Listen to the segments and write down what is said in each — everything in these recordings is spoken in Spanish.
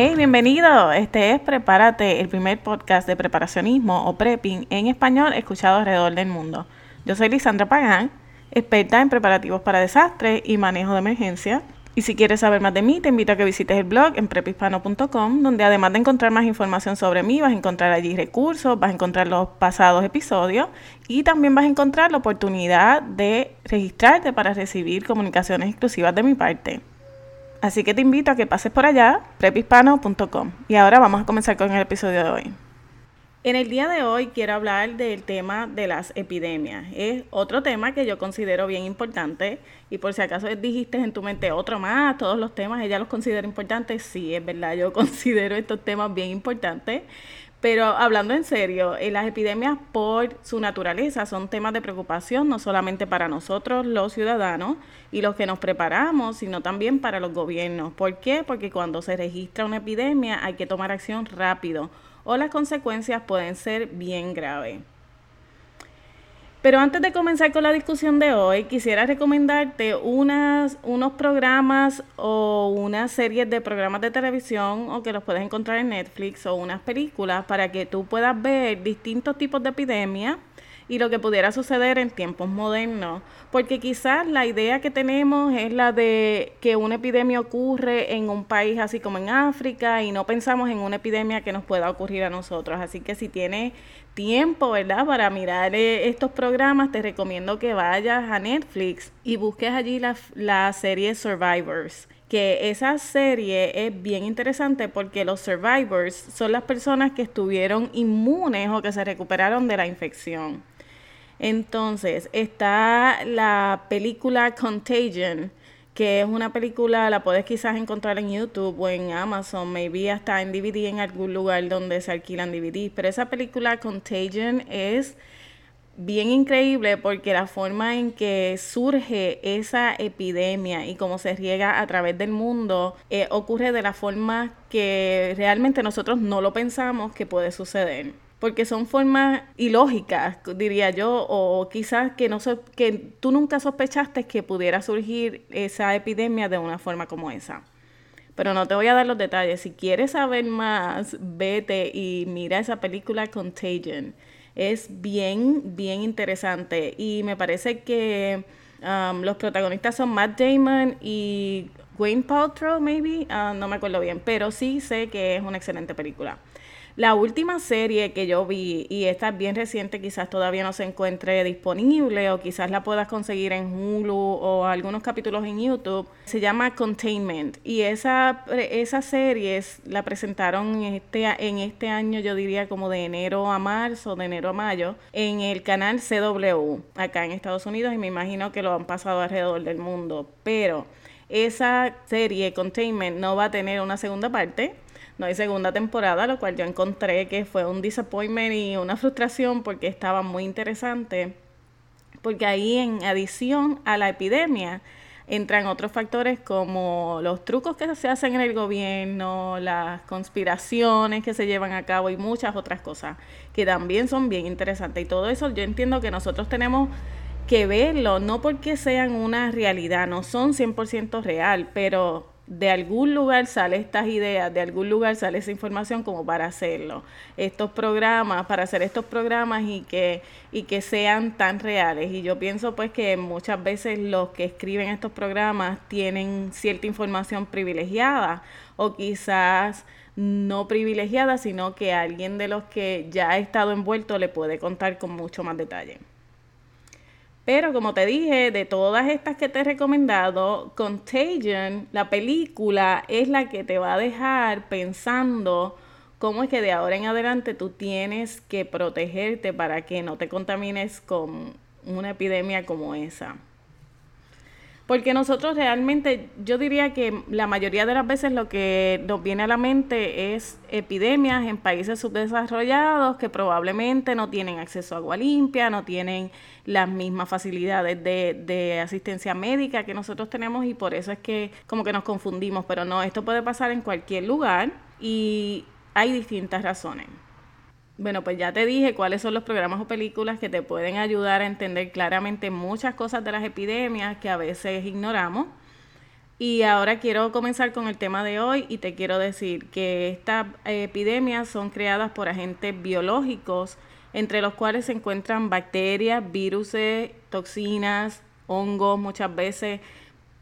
Hey, bienvenido. Este es Prepárate, el primer podcast de preparacionismo o prepping en español escuchado alrededor del mundo. Yo soy Lisandra Pagán, experta en preparativos para desastres y manejo de emergencia. Y si quieres saber más de mí, te invito a que visites el blog en prepispano.com, donde además de encontrar más información sobre mí, vas a encontrar allí recursos, vas a encontrar los pasados episodios y también vas a encontrar la oportunidad de registrarte para recibir comunicaciones exclusivas de mi parte. Así que te invito a que pases por allá, prepispano.com. Y ahora vamos a comenzar con el episodio de hoy. En el día de hoy quiero hablar del tema de las epidemias. Es otro tema que yo considero bien importante y por si acaso dijiste en tu mente otro más, todos los temas ella los considera importantes. Sí, es verdad, yo considero estos temas bien importantes. Pero hablando en serio, eh, las epidemias por su naturaleza son temas de preocupación no solamente para nosotros los ciudadanos y los que nos preparamos, sino también para los gobiernos. ¿Por qué? Porque cuando se registra una epidemia hay que tomar acción rápido o las consecuencias pueden ser bien graves. Pero antes de comenzar con la discusión de hoy, quisiera recomendarte unas, unos programas o unas series de programas de televisión o que los puedes encontrar en Netflix o unas películas para que tú puedas ver distintos tipos de epidemias y lo que pudiera suceder en tiempos modernos. Porque quizás la idea que tenemos es la de que una epidemia ocurre en un país así como en África y no pensamos en una epidemia que nos pueda ocurrir a nosotros. Así que si tienes tiempo, ¿verdad? Para mirar eh, estos programas, te recomiendo que vayas a Netflix y busques allí la, la serie Survivors que esa serie es bien interesante porque los survivors son las personas que estuvieron inmunes o que se recuperaron de la infección. Entonces, está la película Contagion, que es una película, la puedes quizás encontrar en YouTube o en Amazon, maybe hasta en DVD en algún lugar donde se alquilan DVDs, pero esa película Contagion es bien increíble porque la forma en que surge esa epidemia y cómo se riega a través del mundo eh, ocurre de la forma que realmente nosotros no lo pensamos que puede suceder porque son formas ilógicas, diría yo, o quizás que no que tú nunca sospechaste que pudiera surgir esa epidemia de una forma como esa. Pero no te voy a dar los detalles. Si quieres saber más, vete y mira esa película Contagion. Es bien, bien interesante. Y me parece que um, los protagonistas son Matt Damon y Wayne Paltrow, maybe. Ah, no me acuerdo bien, pero sí sé que es una excelente película. La última serie que yo vi, y esta es bien reciente, quizás todavía no se encuentre disponible o quizás la puedas conseguir en Hulu o algunos capítulos en YouTube, se llama Containment. Y esa, esa serie la presentaron en este, en este año, yo diría como de enero a marzo, de enero a mayo, en el canal CW, acá en Estados Unidos, y me imagino que lo han pasado alrededor del mundo. Pero esa serie, Containment, no va a tener una segunda parte no hay segunda temporada, lo cual yo encontré que fue un disappointment y una frustración porque estaba muy interesante. Porque ahí en adición a la epidemia entran otros factores como los trucos que se hacen en el gobierno, las conspiraciones que se llevan a cabo y muchas otras cosas que también son bien interesantes. Y todo eso yo entiendo que nosotros tenemos que verlo, no porque sean una realidad, no son 100% real, pero de algún lugar sale estas ideas, de algún lugar sale esa información como para hacerlo. Estos programas, para hacer estos programas y que, y que sean tan reales. Y yo pienso pues que muchas veces los que escriben estos programas tienen cierta información privilegiada o quizás no privilegiada, sino que alguien de los que ya ha estado envuelto le puede contar con mucho más detalle. Pero como te dije, de todas estas que te he recomendado, Contagion, la película, es la que te va a dejar pensando cómo es que de ahora en adelante tú tienes que protegerte para que no te contamines con una epidemia como esa. Porque nosotros realmente, yo diría que la mayoría de las veces lo que nos viene a la mente es epidemias en países subdesarrollados que probablemente no tienen acceso a agua limpia, no tienen las mismas facilidades de, de asistencia médica que nosotros tenemos y por eso es que como que nos confundimos, pero no, esto puede pasar en cualquier lugar y hay distintas razones. Bueno, pues ya te dije cuáles son los programas o películas que te pueden ayudar a entender claramente muchas cosas de las epidemias que a veces ignoramos. Y ahora quiero comenzar con el tema de hoy y te quiero decir que estas epidemias son creadas por agentes biológicos, entre los cuales se encuentran bacterias, virus, toxinas, hongos muchas veces,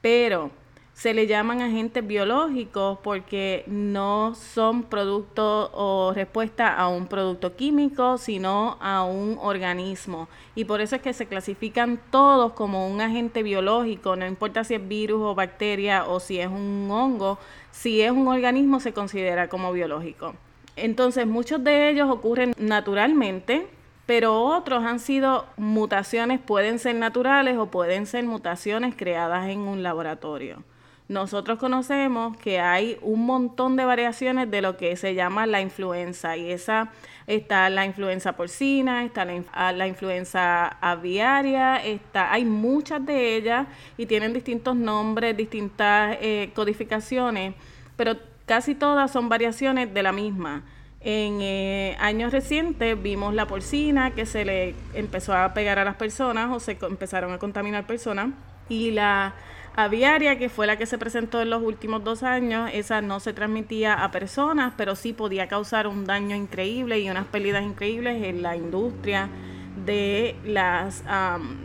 pero se le llaman agentes biológicos porque no son producto o respuesta a un producto químico, sino a un organismo. Y por eso es que se clasifican todos como un agente biológico, no importa si es virus o bacteria o si es un hongo, si es un organismo se considera como biológico. Entonces muchos de ellos ocurren naturalmente, pero otros han sido mutaciones, pueden ser naturales o pueden ser mutaciones creadas en un laboratorio nosotros conocemos que hay un montón de variaciones de lo que se llama la influenza y esa está la influenza porcina, está la, la, influenza aviaria, está, hay muchas de ellas y tienen distintos nombres, distintas eh, codificaciones, pero casi todas son variaciones de la misma. En eh, años recientes vimos la porcina que se le empezó a pegar a las personas o se empezaron a contaminar personas y la aviaria, que fue la que se presentó en los últimos dos años, esa no se transmitía a personas, pero sí podía causar un daño increíble y unas pérdidas increíbles en la industria de las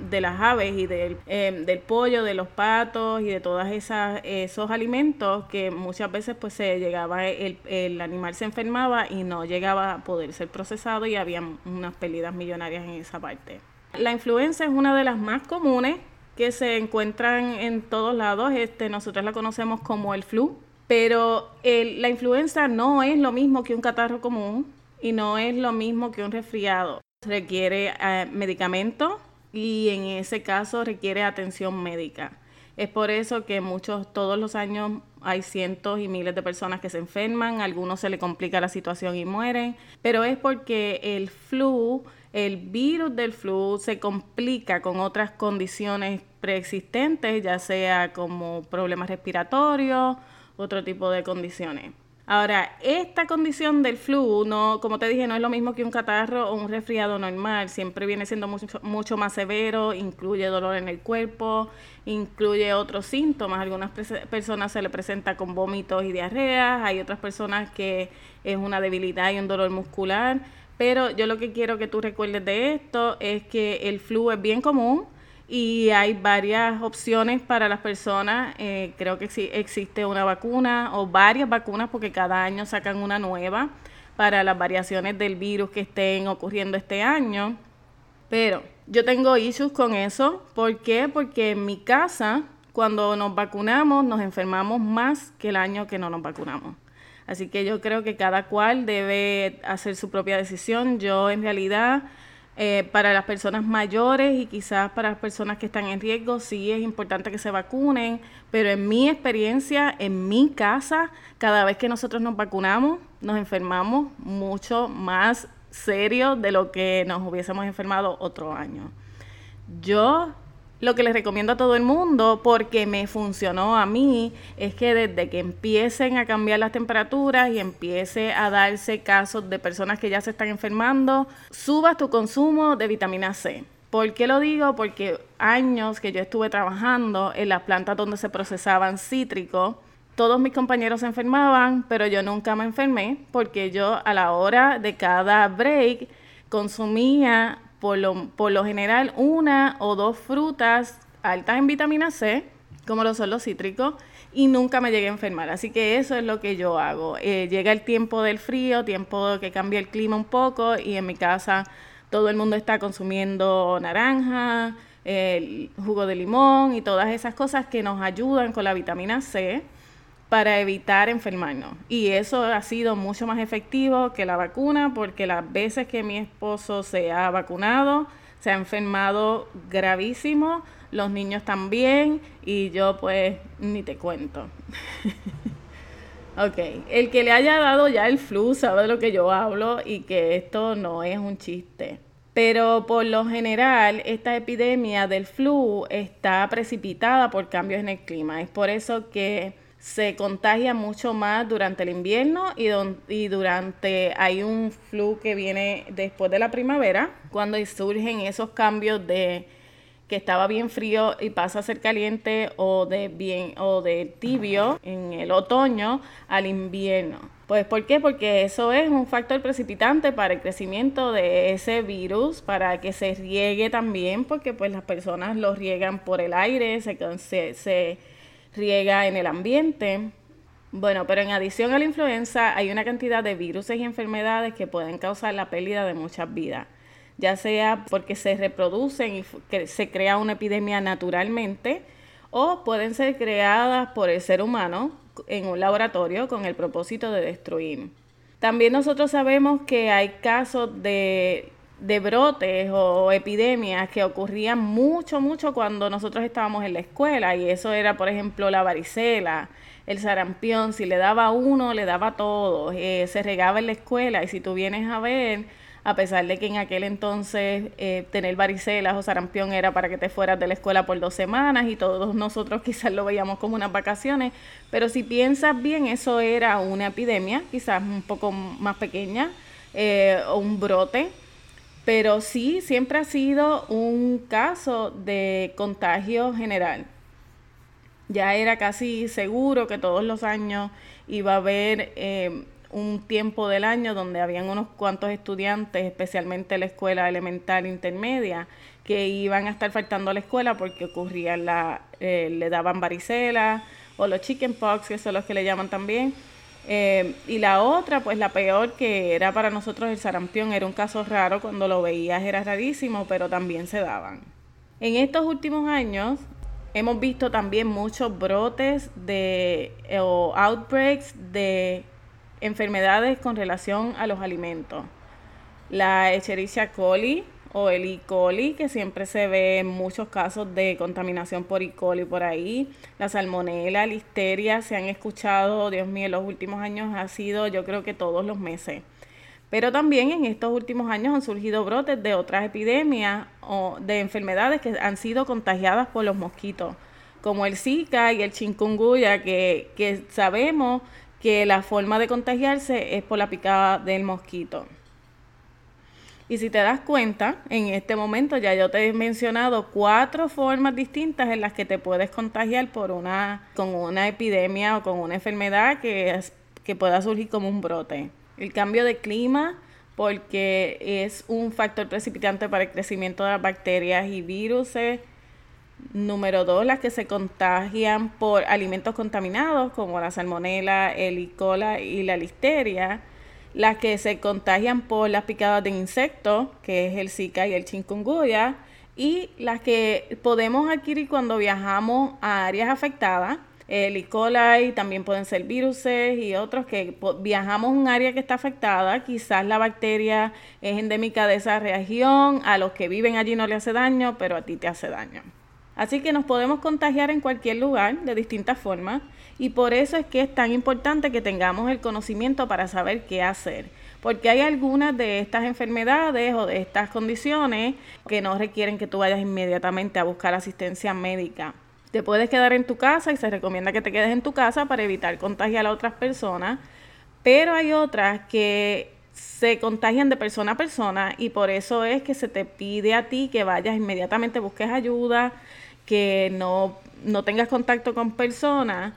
de las aves y del, em, del pollo, de los patos y de todos esos alimentos que muchas veces pues se llegaba, el, el animal se enfermaba y no llegaba a poder ser procesado y había unas pérdidas millonarias en esa parte. La influenza es una de las más comunes que se encuentran en todos lados. Este, nosotros la conocemos como el flu, pero la influenza no es lo mismo que un catarro común y no es lo mismo que un resfriado. Requiere eh, medicamento y en ese caso requiere atención médica. Es por eso que muchos, todos los años hay cientos y miles de personas que se enferman, a algunos se le complica la situación y mueren, pero es porque el flu el virus del flu se complica con otras condiciones preexistentes, ya sea como problemas respiratorios, otro tipo de condiciones. Ahora, esta condición del flu, no, como te dije, no es lo mismo que un catarro o un resfriado normal, siempre viene siendo mucho, mucho más severo, incluye dolor en el cuerpo, incluye otros síntomas. Algunas personas se le presenta con vómitos y diarreas, hay otras personas que es una debilidad y un dolor muscular. Pero yo lo que quiero que tú recuerdes de esto es que el flu es bien común y hay varias opciones para las personas. Eh, creo que sí existe una vacuna o varias vacunas porque cada año sacan una nueva para las variaciones del virus que estén ocurriendo este año. Pero yo tengo issues con eso. ¿Por qué? Porque en mi casa, cuando nos vacunamos, nos enfermamos más que el año que no nos vacunamos. Así que yo creo que cada cual debe hacer su propia decisión. Yo en realidad, eh, para las personas mayores y quizás para las personas que están en riesgo, sí es importante que se vacunen, pero en mi experiencia, en mi casa, cada vez que nosotros nos vacunamos, nos enfermamos mucho más serio de lo que nos hubiésemos enfermado otro año. Yo lo que les recomiendo a todo el mundo, porque me funcionó a mí, es que desde que empiecen a cambiar las temperaturas y empiece a darse casos de personas que ya se están enfermando, subas tu consumo de vitamina C. ¿Por qué lo digo? Porque años que yo estuve trabajando en las plantas donde se procesaban cítricos, todos mis compañeros se enfermaban, pero yo nunca me enfermé porque yo a la hora de cada break consumía por lo, por lo general una o dos frutas altas en vitamina C, como lo son los cítricos, y nunca me llegué a enfermar. Así que eso es lo que yo hago. Eh, llega el tiempo del frío, tiempo que cambia el clima un poco, y en mi casa todo el mundo está consumiendo naranja, jugo de limón y todas esas cosas que nos ayudan con la vitamina C para evitar enfermarnos. Y eso ha sido mucho más efectivo que la vacuna porque las veces que mi esposo se ha vacunado, se ha enfermado gravísimo, los niños también y yo pues ni te cuento. ok, el que le haya dado ya el flu sabe de lo que yo hablo y que esto no es un chiste. Pero por lo general, esta epidemia del flu está precipitada por cambios en el clima. Es por eso que se contagia mucho más durante el invierno y, y, durante hay un flu que viene después de la primavera, cuando surgen esos cambios de que estaba bien frío y pasa a ser caliente o de bien o de tibio en el otoño al invierno. Pues ¿por qué? Porque eso es un factor precipitante para el crecimiento de ese virus, para que se riegue también, porque pues las personas lo riegan por el aire, se, se riega en el ambiente. Bueno, pero en adición a la influenza hay una cantidad de virus y enfermedades que pueden causar la pérdida de muchas vidas ya sea porque se reproducen y se crea una epidemia naturalmente, o pueden ser creadas por el ser humano en un laboratorio con el propósito de destruir. También nosotros sabemos que hay casos de, de brotes o epidemias que ocurrían mucho, mucho cuando nosotros estábamos en la escuela. Y eso era, por ejemplo, la varicela, el sarampión, si le daba uno, le daba todo, eh, se regaba en la escuela. Y si tú vienes a ver, a pesar de que en aquel entonces eh, tener varicelas o sarampión era para que te fueras de la escuela por dos semanas y todos nosotros quizás lo veíamos como unas vacaciones, pero si piensas bien, eso era una epidemia, quizás un poco más pequeña, eh, o un brote, pero sí, siempre ha sido un caso de contagio general. Ya era casi seguro que todos los años iba a haber eh, un tiempo del año donde habían unos cuantos estudiantes, especialmente en la escuela elemental intermedia, que iban a estar faltando a la escuela porque ocurría la, eh, le daban varicela o los chickenpox, que son los que le llaman también. Eh, y la otra, pues la peor, que era para nosotros el sarampión, era un caso raro, cuando lo veías era rarísimo, pero también se daban. En estos últimos años hemos visto también muchos brotes de, o outbreaks de enfermedades con relación a los alimentos. La Escherichia coli o el E. coli, que siempre se ve en muchos casos de contaminación por E. coli por ahí. La salmonela, listeria, se han escuchado, Dios mío, en los últimos años ha sido yo creo que todos los meses. Pero también en estos últimos años han surgido brotes de otras epidemias o de enfermedades que han sido contagiadas por los mosquitos, como el Zika y el chikungunya, que, que sabemos que la forma de contagiarse es por la picada del mosquito. Y si te das cuenta, en este momento ya yo te he mencionado cuatro formas distintas en las que te puedes contagiar por una, con una epidemia o con una enfermedad que, que pueda surgir como un brote. El cambio de clima, porque es un factor precipitante para el crecimiento de las bacterias y virus. Número dos, las que se contagian por alimentos contaminados, como la salmonela, el E. y la listeria. Las que se contagian por las picadas de insectos, que es el Zika y el chikungunya. Y las que podemos adquirir cuando viajamos a áreas afectadas, el E. coli, también pueden ser virus y otros que viajamos a un área que está afectada, quizás la bacteria es endémica de esa región, a los que viven allí no le hace daño, pero a ti te hace daño. Así que nos podemos contagiar en cualquier lugar de distintas formas y por eso es que es tan importante que tengamos el conocimiento para saber qué hacer. Porque hay algunas de estas enfermedades o de estas condiciones que no requieren que tú vayas inmediatamente a buscar asistencia médica. Te puedes quedar en tu casa y se recomienda que te quedes en tu casa para evitar contagiar a otras personas, pero hay otras que se contagian de persona a persona y por eso es que se te pide a ti que vayas inmediatamente, busques ayuda, que no, no tengas contacto con personas.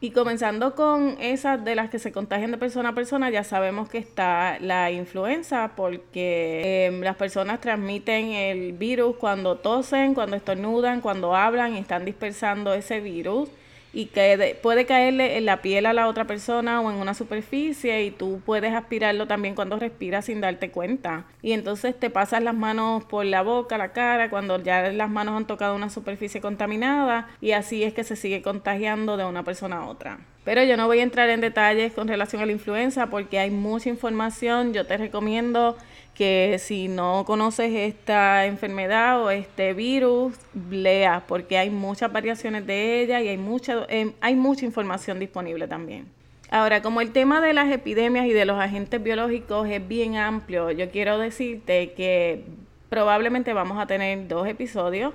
Y comenzando con esas de las que se contagian de persona a persona, ya sabemos que está la influenza, porque em, las personas transmiten el virus cuando tosen, cuando estornudan, cuando hablan y están dispersando ese virus y que puede caerle en la piel a la otra persona o en una superficie y tú puedes aspirarlo también cuando respiras sin darte cuenta. Y entonces te pasas las manos por la boca, la cara, cuando ya las manos han tocado una superficie contaminada y así es que se sigue contagiando de una persona a otra. Pero yo no voy a entrar en detalles con relación a la influenza porque hay mucha información. Yo te recomiendo que si no conoces esta enfermedad o este virus, leas porque hay muchas variaciones de ella y hay mucha, em, hay mucha información disponible también. Ahora, como el tema de las epidemias y de los agentes biológicos es bien amplio, yo quiero decirte que probablemente vamos a tener dos episodios.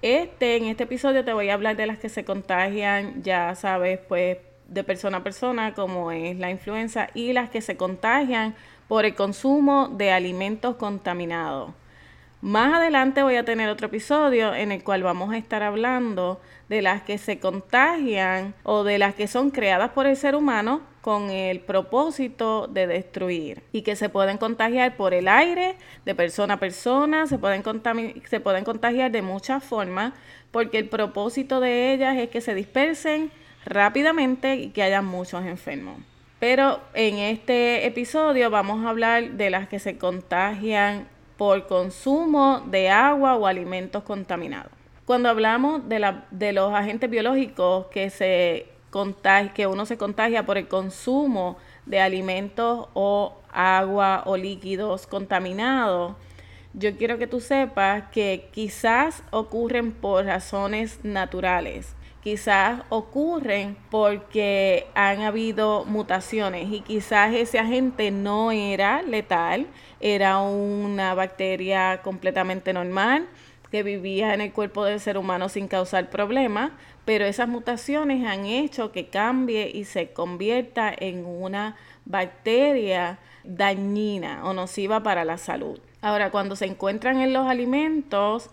Este, en este episodio te voy a hablar de las que se contagian, ya sabes, pues de persona a persona, como es la influenza, y las que se contagian por el consumo de alimentos contaminados. Más adelante voy a tener otro episodio en el cual vamos a estar hablando de las que se contagian o de las que son creadas por el ser humano con el propósito de destruir y que se pueden contagiar por el aire, de persona a persona, se pueden, se pueden contagiar de muchas formas porque el propósito de ellas es que se dispersen rápidamente y que haya muchos enfermos. Pero en este episodio vamos a hablar de las que se contagian por consumo de agua o alimentos contaminados. Cuando hablamos de, la, de los agentes biológicos que, se que uno se contagia por el consumo de alimentos o agua o líquidos contaminados, yo quiero que tú sepas que quizás ocurren por razones naturales quizás ocurren porque han habido mutaciones y quizás ese agente no era letal, era una bacteria completamente normal que vivía en el cuerpo del ser humano sin causar problemas, pero esas mutaciones han hecho que cambie y se convierta en una bacteria dañina o nociva para la salud. Ahora, cuando se encuentran en los alimentos,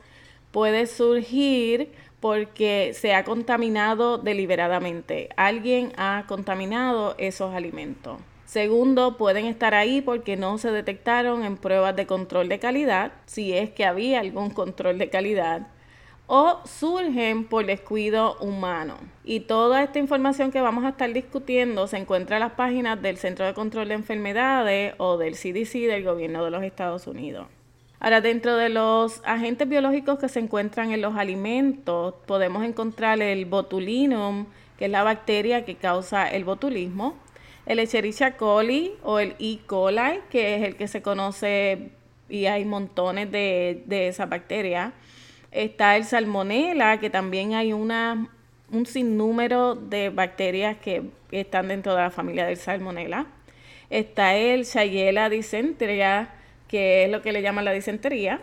puede surgir porque se ha contaminado deliberadamente. Alguien ha contaminado esos alimentos. Segundo, pueden estar ahí porque no se detectaron en pruebas de control de calidad, si es que había algún control de calidad, o surgen por descuido humano. Y toda esta información que vamos a estar discutiendo se encuentra en las páginas del Centro de Control de Enfermedades o del CDC del Gobierno de los Estados Unidos. Ahora, dentro de los agentes biológicos que se encuentran en los alimentos, podemos encontrar el botulinum, que es la bacteria que causa el botulismo, el Escherichia coli o el E. coli, que es el que se conoce y hay montones de, de esa bacteria. Está el Salmonella, que también hay una, un sinnúmero de bacterias que están dentro de la familia del Salmonella. Está el Shigella dysenteria, que es lo que le llaman la disentería.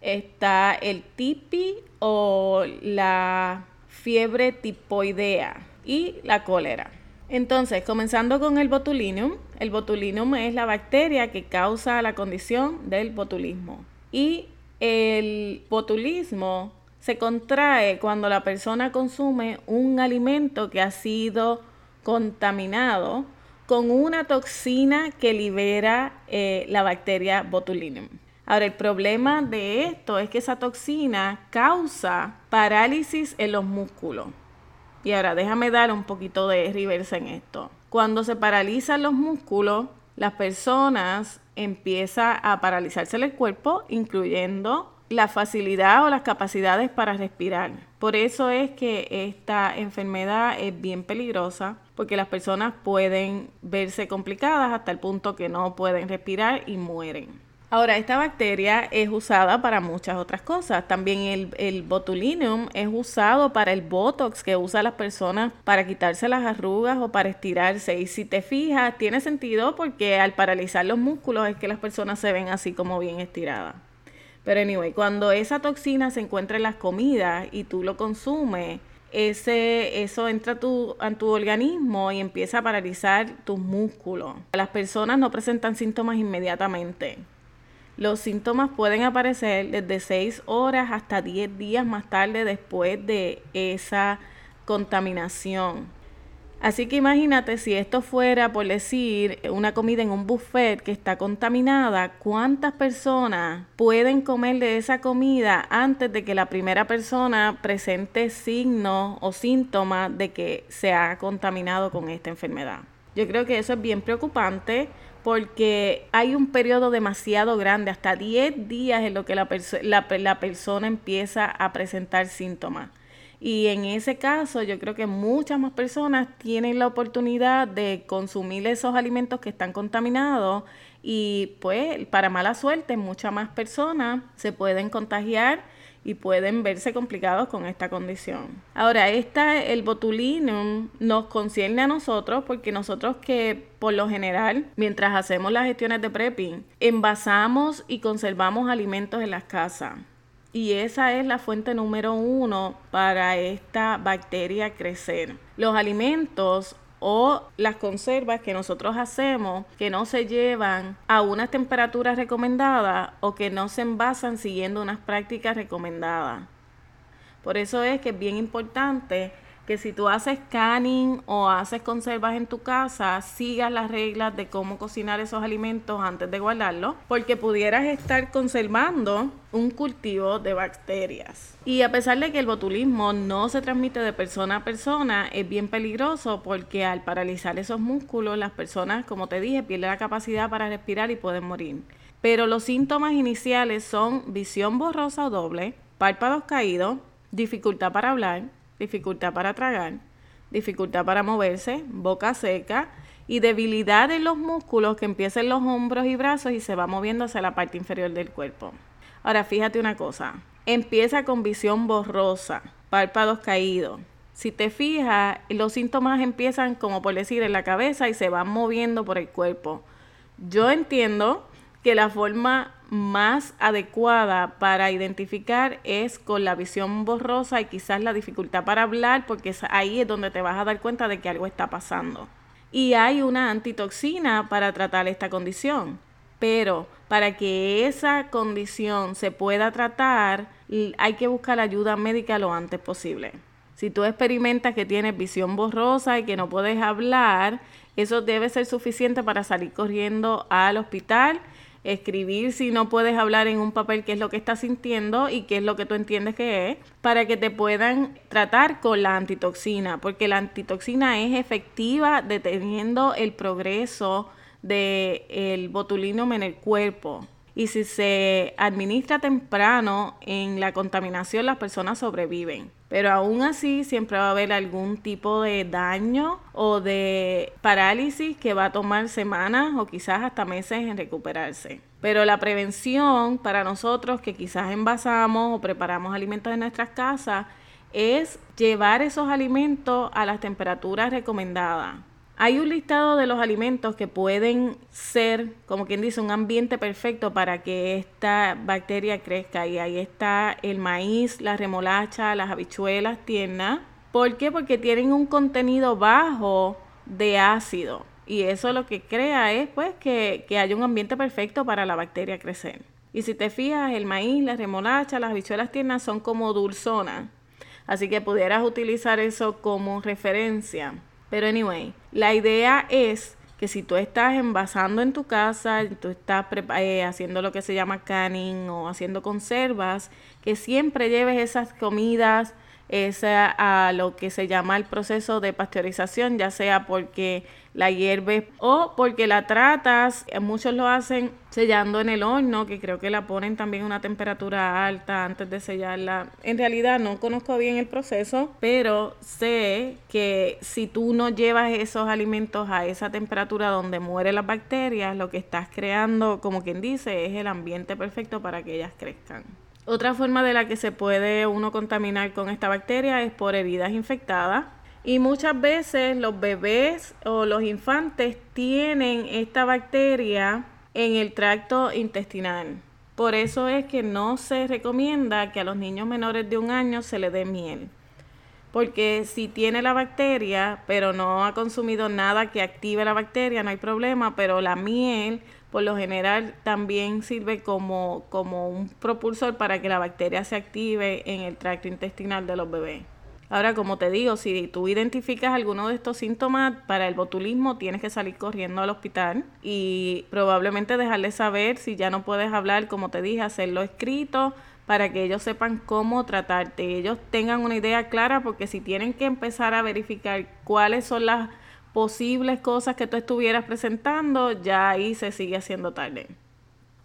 Está el tipi o la fiebre tipoidea y la cólera. Entonces, comenzando con el botulinum, el botulinum es la bacteria que causa la condición del botulismo. Y el botulismo se contrae cuando la persona consume un alimento que ha sido contaminado con una toxina que libera eh, la bacteria botulinum. Ahora, el problema de esto es que esa toxina causa parálisis en los músculos. Y ahora déjame dar un poquito de reversa en esto. Cuando se paralizan los músculos, las personas empieza a paralizarse el cuerpo, incluyendo la facilidad o las capacidades para respirar. Por eso es que esta enfermedad es bien peligrosa porque las personas pueden verse complicadas hasta el punto que no pueden respirar y mueren. Ahora, esta bacteria es usada para muchas otras cosas. También el, el, botulinum es usado para el botox que usan las personas para quitarse las arrugas o para estirarse. Y si te fijas, tiene sentido porque al paralizar los músculos es que las personas se ven así como bien estiradas. Pero anyway, cuando esa toxina se encuentra en las comidas y tú lo consumes, ese, eso entra tu, a tu organismo y empieza a paralizar tus músculos. Las personas no presentan síntomas inmediatamente. Los síntomas pueden aparecer desde 6 horas hasta 10 días más tarde después de esa contaminación. Así que imagínate si esto fuera, por decir, una comida en un buffet que está contaminada, ¿cuántas personas pueden comer de esa comida antes de que la primera persona presente signos o síntomas de que se ha contaminado con esta enfermedad? Yo creo que eso es bien preocupante porque hay un periodo demasiado grande, hasta 10 días en lo que la, la persona empieza a presentar síntomas. Y en ese caso yo creo que muchas más personas tienen la oportunidad de consumir esos alimentos que están contaminados y pues para mala suerte muchas más personas se pueden contagiar y pueden verse complicados con esta condición. Ahora, esta, el botulinum nos concierne a nosotros porque nosotros que por lo general, mientras hacemos las gestiones de prepping, envasamos y conservamos alimentos en las casas y esa es la fuente número uno para esta bacteria crecer. Los alimentos o las conservas que nosotros hacemos que no se llevan a unas temperaturas recomendadas o que no se envasan siguiendo unas prácticas recomendadas. Por eso es que es bien importante que si tú haces canning o haces conservas en tu casa, sigas las reglas de cómo cocinar esos alimentos antes de guardarlos, porque pudieras estar conservando un cultivo de bacterias. Y a pesar de que el botulismo no se transmite de persona a persona, es bien peligroso porque al paralizar esos músculos, las personas, como te dije, pierden la capacidad para respirar y pueden morir. Pero los síntomas iniciales son visión borrosa o doble, párpados caídos, dificultad para hablar, dificultad para tragar, dificultad para moverse, boca seca y debilidad en los músculos que empiezan en los hombros y brazos y se va moviendo hacia la parte inferior del cuerpo. Ahora fíjate una cosa, empieza con visión borrosa, párpados caídos. Si te fijas, los síntomas empiezan como por decir en la cabeza y se van moviendo por el cuerpo. Yo entiendo que la forma más adecuada para identificar es con la visión borrosa y quizás la dificultad para hablar, porque ahí es donde te vas a dar cuenta de que algo está pasando. Y hay una antitoxina para tratar esta condición, pero para que esa condición se pueda tratar, hay que buscar ayuda médica lo antes posible. Si tú experimentas que tienes visión borrosa y que no puedes hablar, eso debe ser suficiente para salir corriendo al hospital escribir si no puedes hablar en un papel qué es lo que estás sintiendo y qué es lo que tú entiendes que es, para que te puedan tratar con la antitoxina, porque la antitoxina es efectiva deteniendo el progreso del botulinum en el cuerpo. Y si se administra temprano en la contaminación, las personas sobreviven. Pero aún así siempre va a haber algún tipo de daño o de parálisis que va a tomar semanas o quizás hasta meses en recuperarse. Pero la prevención para nosotros que quizás envasamos o preparamos alimentos en nuestras casas es llevar esos alimentos a las temperaturas recomendadas. Hay un listado de los alimentos que pueden ser, como quien dice, un ambiente perfecto para que esta bacteria crezca. Y ahí está el maíz, la remolacha, las habichuelas tiernas. ¿Por qué? Porque tienen un contenido bajo de ácido. Y eso lo que crea es pues que, que haya un ambiente perfecto para la bacteria crecer. Y si te fijas, el maíz, la remolacha, las habichuelas tiernas son como dulzonas. Así que pudieras utilizar eso como referencia. Pero anyway, la idea es que si tú estás envasando en tu casa, tú estás eh, haciendo lo que se llama canning o haciendo conservas, que siempre lleves esas comidas esa, a lo que se llama el proceso de pasteurización, ya sea porque la hierves o porque la tratas, muchos lo hacen sellando en el horno, que creo que la ponen también a una temperatura alta antes de sellarla. En realidad no conozco bien el proceso, pero sé que si tú no llevas esos alimentos a esa temperatura donde mueren las bacterias, lo que estás creando, como quien dice, es el ambiente perfecto para que ellas crezcan. Otra forma de la que se puede uno contaminar con esta bacteria es por heridas infectadas. Y muchas veces los bebés o los infantes tienen esta bacteria en el tracto intestinal. Por eso es que no se recomienda que a los niños menores de un año se le dé miel. Porque si tiene la bacteria, pero no ha consumido nada que active la bacteria, no hay problema, pero la miel por lo general también sirve como, como un propulsor para que la bacteria se active en el tracto intestinal de los bebés. Ahora, como te digo, si tú identificas alguno de estos síntomas para el botulismo, tienes que salir corriendo al hospital y probablemente dejarles saber si ya no puedes hablar, como te dije, hacerlo escrito para que ellos sepan cómo tratarte, ellos tengan una idea clara, porque si tienen que empezar a verificar cuáles son las posibles cosas que tú estuvieras presentando, ya ahí se sigue haciendo tarde.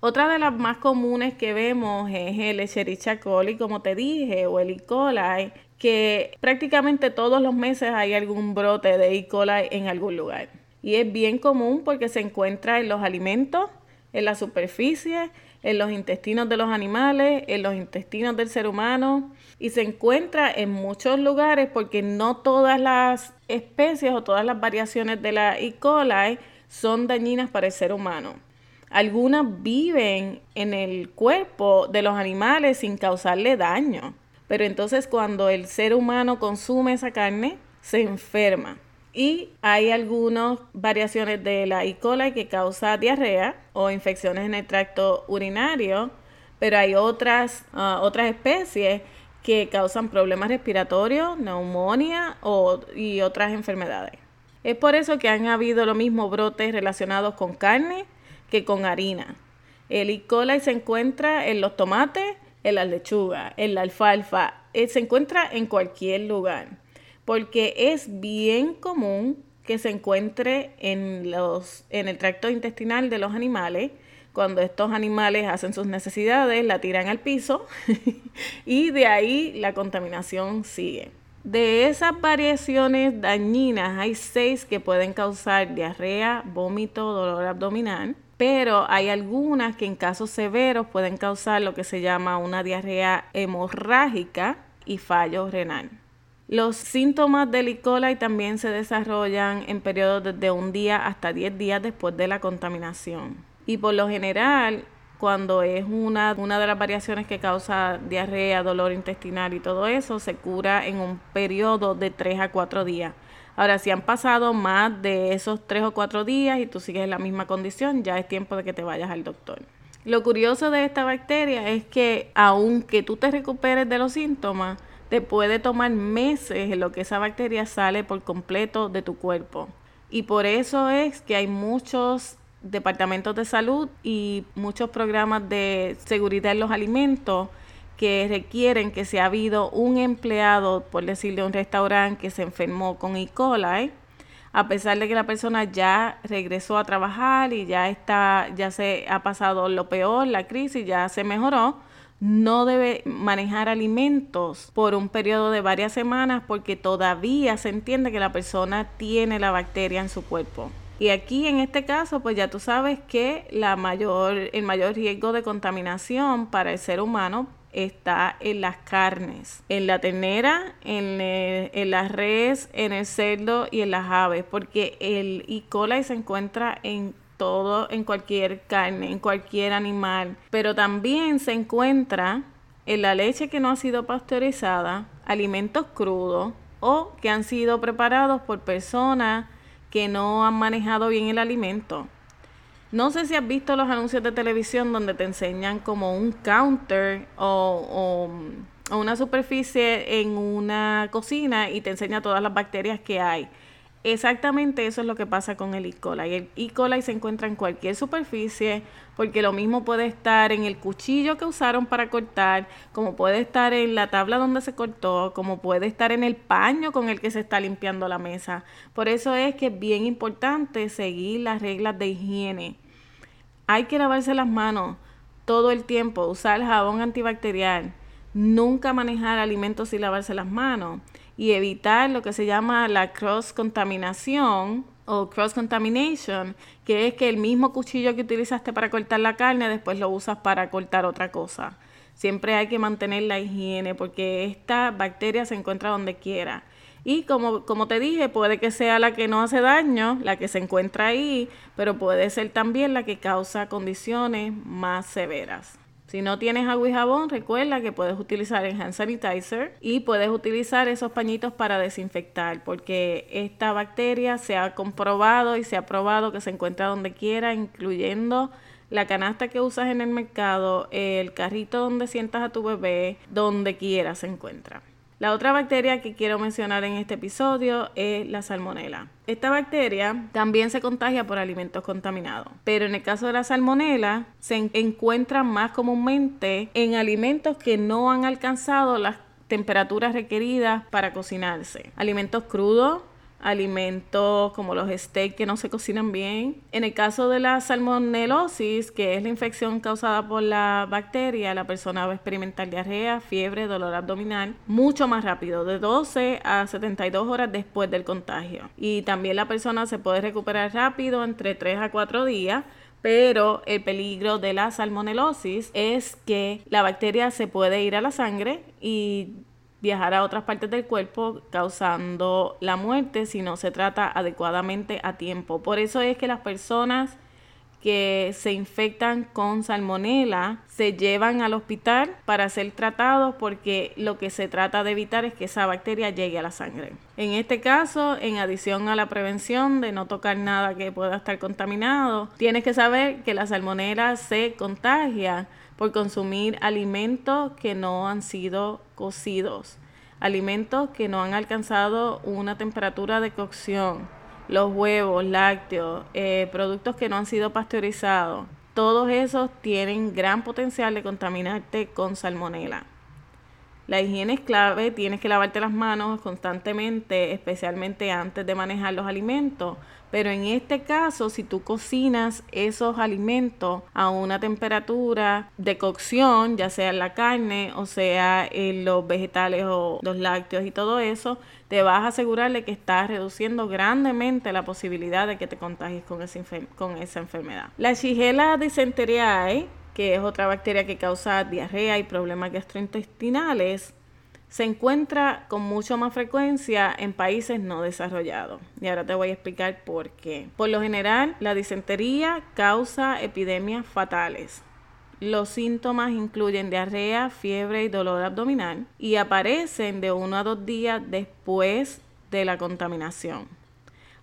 Otra de las más comunes que vemos es el Escherichia coli, como te dije, o el E. coli, que prácticamente todos los meses hay algún brote de E. coli en algún lugar. Y es bien común porque se encuentra en los alimentos, en la superficie, en los intestinos de los animales, en los intestinos del ser humano y se encuentra en muchos lugares porque no todas las especies o todas las variaciones de la E. coli son dañinas para el ser humano. Algunas viven en el cuerpo de los animales sin causarle daño, pero entonces cuando el ser humano consume esa carne, se enferma. Y hay algunas variaciones de la E. coli que causa diarrea o infecciones en el tracto urinario, pero hay otras, ah, otras especies que causan problemas respiratorios, neumonía y otras enfermedades. Es por eso que han habido los mismos brotes relacionados con carne que con harina. El E. coli se encuentra en los tomates, en la lechuga, en la alfalfa, eh, se encuentra en cualquier lugar, porque es bien común que se encuentre en, los, en el tracto intestinal de los animales. Cuando estos animales hacen sus necesidades, la tiran al piso y de ahí la contaminación sigue. De esas variaciones dañinas hay seis que pueden causar diarrea, vómito, dolor abdominal, pero hay algunas que en casos severos pueden causar lo que se llama una diarrea hemorrágica y fallo renal. Los síntomas del E. también se desarrollan en periodos desde un día hasta 10 días después de la contaminación. Y por lo general, cuando es una, una de las variaciones que causa diarrea, dolor intestinal y todo eso, se cura en un periodo de 3 a 4 días. Ahora, si han pasado más de esos 3 o 4 días y tú sigues en la misma condición, ya es tiempo de que te vayas al doctor. Lo curioso de esta bacteria es que aunque tú te recuperes de los síntomas, te puede tomar meses en lo que esa bacteria sale por completo de tu cuerpo. Y por eso es que hay muchos departamentos de salud y muchos programas de seguridad en los alimentos que requieren que si ha habido un empleado, por decirle un restaurante, que se enfermó con E. coli, a pesar de que la persona ya regresó a trabajar y ya está, ya se ha pasado lo peor, la crisis ya se mejoró, no debe manejar alimentos por un periodo de varias semanas porque todavía se entiende que la persona tiene la bacteria en su cuerpo. Y aquí en este caso, pues ya tú sabes que el mayor riesgo de contaminación para el ser humano está en las carnes, en la ternera, en, en las res, en el cerdo y en las aves, porque el E. coli se encuentra en todo, en cualquier carne, en cualquier animal, pero también se encuentra en la leche que no ha sido pasteurizada, alimentos crudos o que han sido preparados por personas que no han manejado bien el alimento. No sé si has visto los anuncios de televisión donde te enseñan como un counter o, una superficie en una cocina y te enseña todas las bacterias que hay. Exactamente eso es lo que pasa con el E. coli. El E. coli se encuentra en cualquier superficie porque lo mismo puede estar en el cuchillo que usaron para cortar, como puede estar en la tabla donde se cortó, como puede estar en el paño con el que se está limpiando la mesa. Por eso es que es bien importante seguir las reglas de higiene. Hay que lavarse las manos todo el tiempo, usar jabón antibacterial, nunca manejar alimentos sin lavarse las manos y evitar lo que se llama la cross contaminación o cross contamination, que es que el mismo cuchillo que utilizaste para cortar la carne después lo usas para cortar otra cosa. Siempre hay que mantener la higiene porque esta bacteria se encuentra donde quiera. Y como, como te dije, puede que sea la que no hace daño, la que se encuentra ahí, pero puede ser también la que causa condiciones más severas. Si no tienes agua y jabón, recuerda que puedes utilizar el hand sanitizer y puedes utilizar esos pañitos para desinfectar, porque esta bacteria se ha comprobado y se ha probado que se encuentra donde quiera, incluyendo la canasta que usas en el mercado, el carrito donde sientas a tu bebé, donde quiera se encuentra. La otra bacteria que quiero mencionar en este episodio es la salmonela. Esta bacteria también se contagia por alimentos contaminados, pero en el caso de la salmonela se encuentra más comúnmente en alimentos que no han alcanzado las temperaturas requeridas para cocinarse. Alimentos crudos, alimentos como los steaks que no se cocinan bien. En el caso de la salmonelosis, que es la infección causada por la bacteria, la persona va a experimentar diarrea, fiebre, dolor abdominal, mucho más rápido, de 12 a 72 horas después del contagio. Y también la persona se puede recuperar rápido entre 3 a 4 días. Pero el peligro de la salmonelosis es que la bacteria se puede ir a la sangre y viajar a otras partes del cuerpo causando la muerte si no se trata adecuadamente a tiempo. Por eso es que las personas que se infectan con salmonela se llevan al hospital para ser tratados porque lo que se trata de evitar es que esa bacteria llegue a la sangre. En este caso, en adición a la prevención de no tocar nada que pueda estar contaminado, tienes que saber que la salmonela se contagia por consumir alimentos que no han sido cocidos, alimentos que no han alcanzado una temperatura de cocción los huevos, lácteos, eh, productos que no han sido pasteurizados, todos esos tienen gran potencial de contaminarte con salmonela. La higiene es clave, tienes que lavarte las manos constantemente, especialmente antes de manejar los alimentos, pero en este caso, si tú cocinas esos alimentos a una temperatura de cocción, ya sea la carne o sea en los vegetales o los lácteos y todo eso, te vas a asegurar de que estás reduciendo grandemente la posibilidad de que te contagies con esa, con esa enfermedad. La Shigella dysenteriae, que es otra bacteria que causa diarrea y problemas gastrointestinales, se encuentra con mucho más frecuencia en países no desarrollados. Y ahora te voy a explicar por qué. Por lo general, la disentería causa epidemias fatales. Los síntomas incluyen diarrea, fiebre y dolor abdominal y aparecen de uno a dos días después de la contaminación.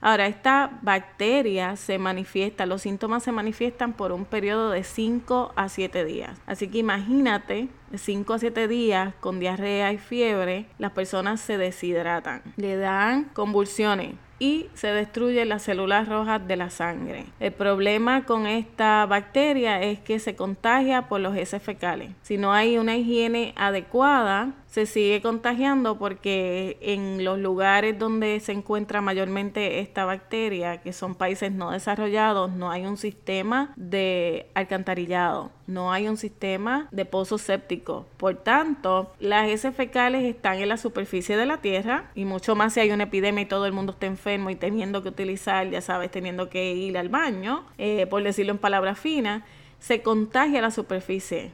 Ahora, esta bacteria se manifiesta, los síntomas se manifiestan por un periodo de 5 a 7 días. Así que imagínate, 5 a 7 días con diarrea y fiebre, las personas se deshidratan, le dan convulsiones, y se destruyen las células rojas de la sangre. El problema con esta bacteria es que se contagia por los heces fecales. Si no hay una higiene adecuada, se sigue contagiando porque en los lugares donde se encuentra mayormente esta bacteria, que son países no desarrollados, no hay un sistema de alcantarillado, no hay un sistema de pozos sépticos. Por tanto, las heces fecales están en la superficie de la tierra y mucho más si hay una epidemia y todo el mundo está enfermo y teniendo que utilizar, ya sabes, teniendo que ir al baño, eh, por decirlo en palabras finas, se contagia la superficie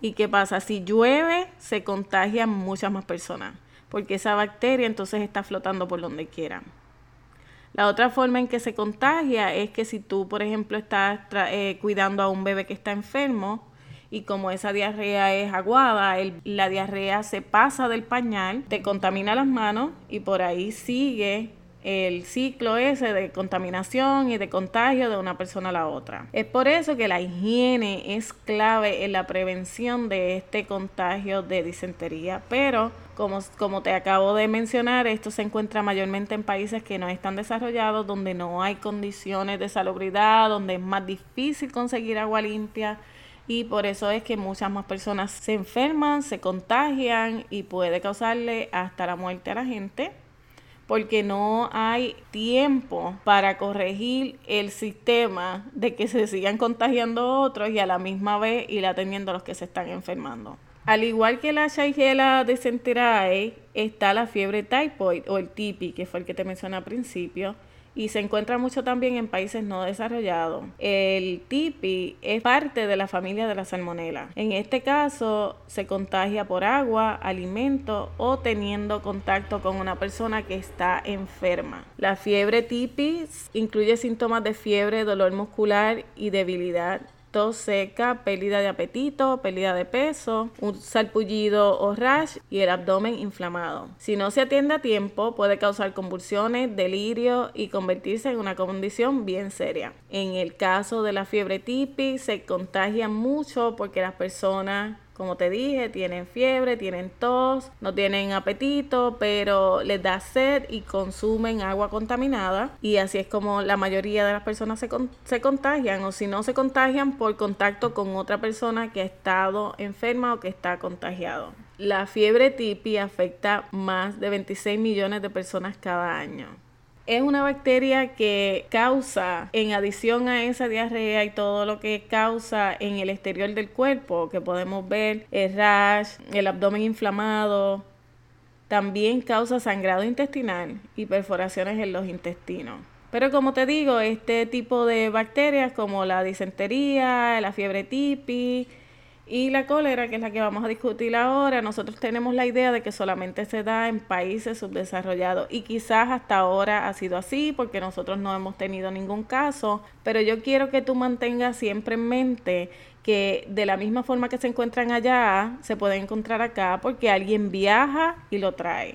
¿Y qué pasa? Si llueve, se contagian muchas más personas, porque esa bacteria entonces está flotando por donde quiera. La otra forma en que se contagia es que si tú, por ejemplo, estás eh, cuidando a un bebé que está enfermo y como esa diarrea es aguada, la diarrea se pasa del pañal, te contamina las manos y por ahí sigue el ciclo ese de contaminación y de contagio de una persona a la otra. Es por eso que la higiene es clave en la prevención de este contagio de disentería, pero como, como te acabo de mencionar, esto se encuentra mayormente en países que no están desarrollados, donde no hay condiciones de salubridad, donde es más difícil conseguir agua limpia y por eso es que muchas más personas se enferman, se contagian y puede causarle hasta la muerte a la gente porque no hay tiempo para corregir el sistema de que se sigan contagiando otros y a la misma vez ir atendiendo a los que se están enfermando. Al igual que la Shigella dysenteriae, está la fiebre typhoid o el TIPI, que fue el que te mencioné al principio, y se encuentra mucho también en países no desarrollados. El TIPI es parte de la familia de la salmonela. En este caso se contagia por agua, alimento o teniendo contacto con una persona que está enferma. La fiebre TIPI incluye síntomas de fiebre, dolor muscular y debilidad tos seca, pérdida de apetito, pérdida de peso, un salpullido o rash y el abdomen inflamado. Si no se atiende a tiempo, puede causar convulsiones, delirio y convertirse en una condición bien seria. En el caso de la fiebre típica, se contagia mucho porque las personas como te dije, tienen fiebre, tienen tos, no tienen apetito, pero les da sed y consumen agua contaminada. Y así es como la mayoría de las personas se, se contagian o si no se contagian por contacto con otra persona que ha estado enferma o que está contagiado. La fiebre tipi afecta más de 26 millones de personas cada año es una bacteria que causa, en adición a esa diarrea y todo lo que causa en el exterior del cuerpo, que podemos ver el rash, el abdomen inflamado, también causa sangrado intestinal y perforaciones en los intestinos. Pero como te digo, este tipo de bacterias como la disentería, la fiebre tipi Y la cólera, que es la que vamos a discutir ahora, nosotros tenemos la idea de que solamente se da en países subdesarrollados y quizás hasta ahora ha sido así porque nosotros no hemos tenido ningún caso, pero yo quiero que tú mantengas siempre en mente que de la misma forma que se encuentran allá, se puede encontrar acá porque alguien viaja y lo trae.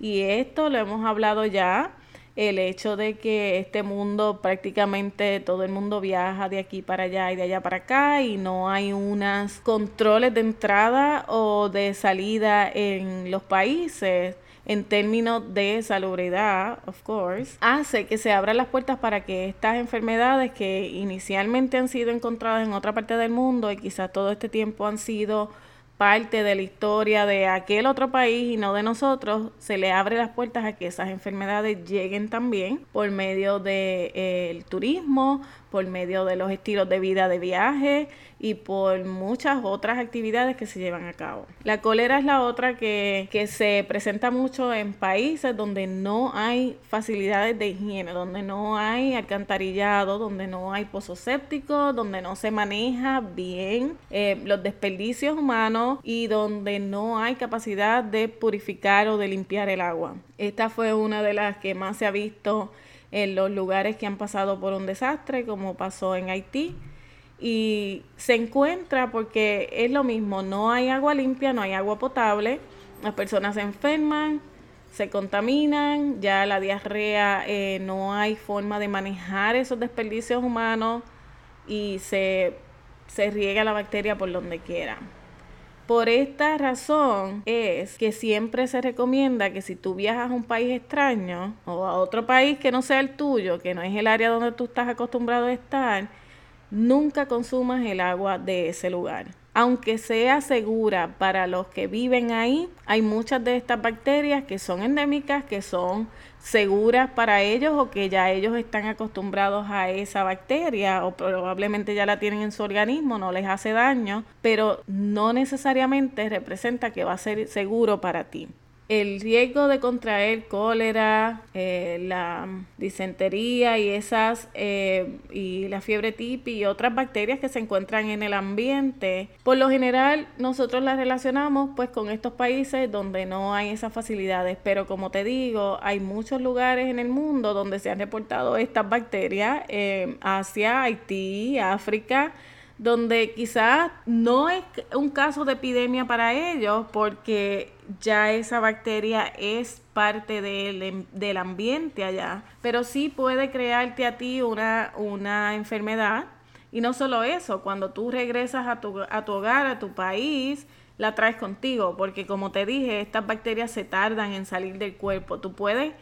Y esto lo hemos hablado ya el hecho de que este mundo prácticamente todo el mundo viaja de aquí para allá y de allá para acá y no hay unos controles de entrada o de salida en los países en términos de salubridad, of course, hace que se abran las puertas para que estas enfermedades que inicialmente han sido encontradas en otra parte del mundo y quizás todo este tiempo han sido parte de la historia de aquel otro país y no de nosotros, se le abre las puertas a que esas enfermedades lleguen también por medio del de, eh, turismo, por medio de los estilos de vida de viaje y por muchas otras actividades que se llevan a cabo. La cólera es la otra que, que se presenta mucho en países donde no hay facilidades de higiene, donde no hay alcantarillado, donde no hay pozos sépticos, donde no se maneja bien eh, los desperdicios humanos y donde no hay capacidad de purificar o de limpiar el agua. Esta fue una de las que más se ha visto en los lugares que han pasado por un desastre, como pasó en Haití. Y se encuentra porque es lo mismo, no hay agua limpia, no hay agua potable, las personas se enferman, se contaminan, ya la diarrea, eh, no hay forma de manejar esos desperdicios humanos y se, se riega la bacteria por donde quiera. Por esta razón es que siempre se recomienda que si tú viajas a un país extraño o a otro país que no sea el tuyo, que no es el área donde tú estás acostumbrado a estar, nunca consumas el agua de ese lugar. Aunque sea segura para los que viven ahí, hay muchas de estas bacterias que son endémicas, que son seguras para ellos o que ya ellos están acostumbrados a esa bacteria o probablemente ya la tienen en su organismo, no les hace daño, pero no necesariamente representa que va a ser seguro para ti el riesgo de contraer cólera, eh, la disentería y esas eh, y la fiebre tipi y otras bacterias que se encuentran en el ambiente, por lo general nosotros las relacionamos pues con estos países donde no hay esas facilidades, pero como te digo, hay muchos lugares en el mundo donde se han reportado estas bacterias, eh, Asia, Haití, África, donde quizás no es un caso de epidemia para ellos porque ya esa bacteria es parte del, em, del, ambiente allá, pero sí puede crearte a ti una, una enfermedad. Y no solo eso, cuando tú regresas a tu, a tu hogar, a tu país, la traes contigo, porque como te dije, estas bacterias se tardan en salir del cuerpo. Tú puedes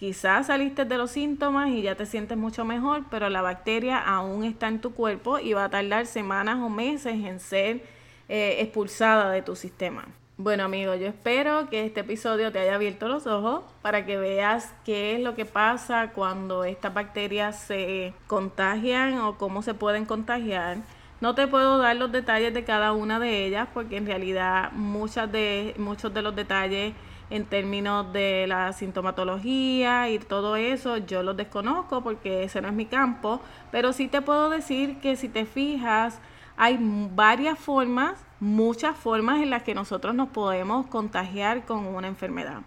Quizás saliste de los síntomas y ya te sientes mucho mejor, pero la bacteria aún está en tu cuerpo y va a tardar semanas o meses en ser eh, expulsada de tu sistema. Bueno amigos, yo espero que este episodio te haya abierto los ojos para que veas qué es lo que pasa cuando estas bacterias se contagian o cómo se pueden contagiar. No te puedo dar los detalles de cada una de ellas porque en realidad de, muchos de los detalles en términos de la sintomatología y todo eso, yo los desconozco porque ese no es mi campo, pero sí te puedo decir que si te fijas, hay varias formas, muchas formas en las que nosotros nos podemos contagiar con una enfermedad.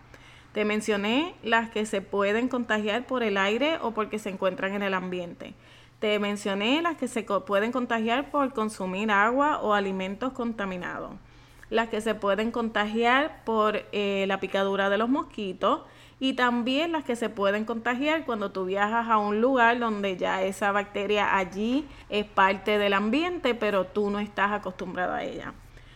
Te mencioné las que se pueden contagiar por el aire o porque se encuentran en el ambiente. Te mencioné las que se pueden contagiar por consumir agua o alimentos contaminados las que se pueden contagiar por eh, la picadura de los mosquitos y también las que se pueden contagiar cuando tú viajas a un lugar donde ya esa bacteria allí es parte del ambiente, pero tú no estás acostumbrado a ella.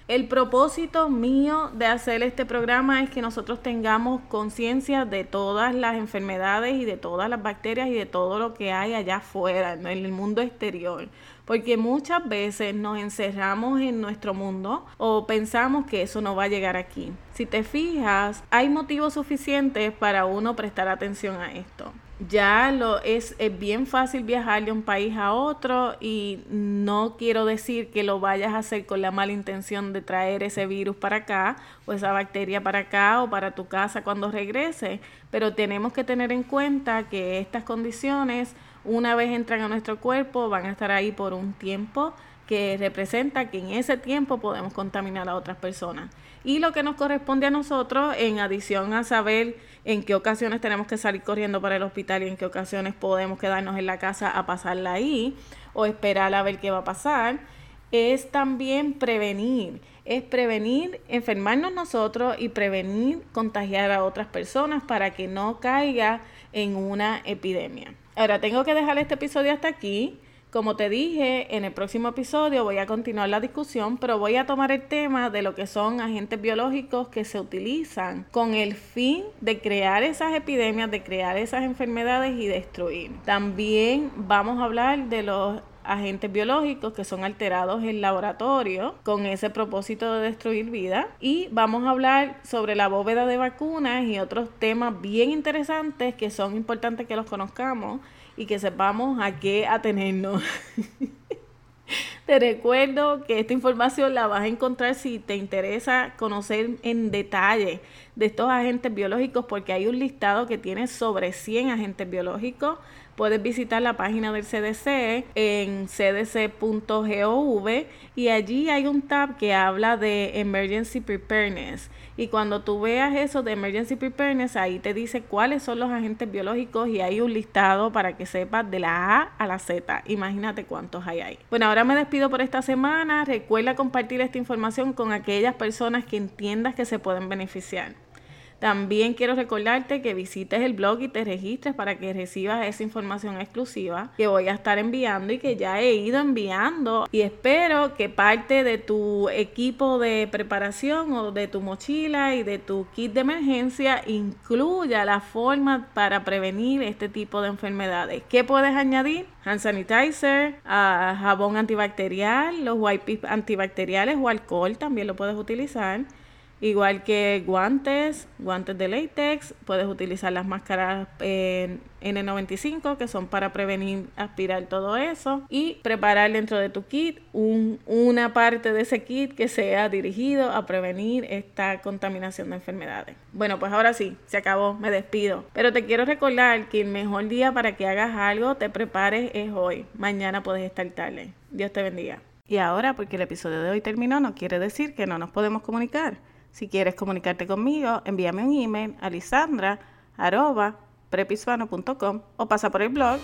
El propósito mío de hacer este programa es que nosotros tengamos conciencia de todas las enfermedades y de todas las bacterias y de todo lo que hay allá afuera, en el mundo exterior porque muchas veces nos encerramos en nuestro mundo o pensamos que eso no va a llegar aquí. Si te fijas, hay motivos suficientes para uno prestar atención a esto. Ya lo es, es bien fácil viajar de un país a otro y no quiero decir que lo vayas a hacer con la mala intención de traer ese virus para acá o esa bacteria para acá o para tu casa cuando regrese, pero tenemos que tener en cuenta que estas condiciones una vez entran a nuestro cuerpo van a estar ahí por un tiempo que representa que en ese tiempo podemos contaminar a otras personas. Y lo que nos corresponde a nosotros, en adición a saber en qué ocasiones tenemos que salir corriendo para el hospital y en qué ocasiones podemos quedarnos en la casa a pasarla ahí o esperar a ver qué va a pasar, es también prevenir, es prevenir enfermarnos nosotros y prevenir contagiar a otras personas para que no caiga en una epidemia. Ahora tengo que dejar este episodio hasta aquí. Como te dije, en el próximo episodio voy a continuar la discusión, pero voy a tomar el tema de lo que son agentes biológicos que se utilizan con el fin de crear esas epidemias, de crear esas enfermedades y destruir. También vamos a hablar de los agentes biológicos que son alterados en laboratorio con ese propósito de destruir vida. Y vamos a hablar sobre la bóveda de vacunas y otros temas bien interesantes que son importantes que los conozcamos y que sepamos a qué atenernos. Te recuerdo que esta información la vas a encontrar si te interesa conocer en detalle de estos agentes biológicos porque hay un listado que tiene sobre 100 agentes biológicos puedes visitar la página del CDC en cdc.gov y allí hay un tab que habla de Emergency Preparedness. Y cuando tú veas eso de Emergency Preparedness, ahí te dice cuáles son los agentes biológicos y hay un listado para que sepas de la A a la Z. Imagínate cuántos hay ahí. Bueno, ahora me despido por esta semana. Recuerda compartir esta información con aquellas personas que entiendas que se pueden beneficiar. También quiero recordarte que visites el blog y te registres para que recibas esa información exclusiva que voy a estar enviando y que ya he ido enviando. Y espero que parte de tu equipo de preparación o de tu mochila y de tu kit de emergencia incluya la forma para prevenir este tipo de enfermedades. ¿Qué puedes añadir? Hand sanitizer, ah, jabón antibacterial, los wipes antibacteriales o alcohol también lo puedes utilizar Igual que guantes, guantes de látex, puedes utilizar las máscaras N95 que son para prevenir aspirar todo eso y preparar dentro de tu kit un, una parte de ese kit que sea dirigido a prevenir esta contaminación de enfermedades. Bueno, pues ahora sí, se acabó, me despido. Pero te quiero recordar que el mejor día para que hagas algo, te prepares es hoy. Mañana puedes estar tarde. Dios te bendiga. Y ahora, porque el episodio de hoy terminó, no quiere decir que no nos podemos comunicar. Si quieres comunicarte conmigo, envíame un email a lisandra.prepisvano.com o pasa por el blog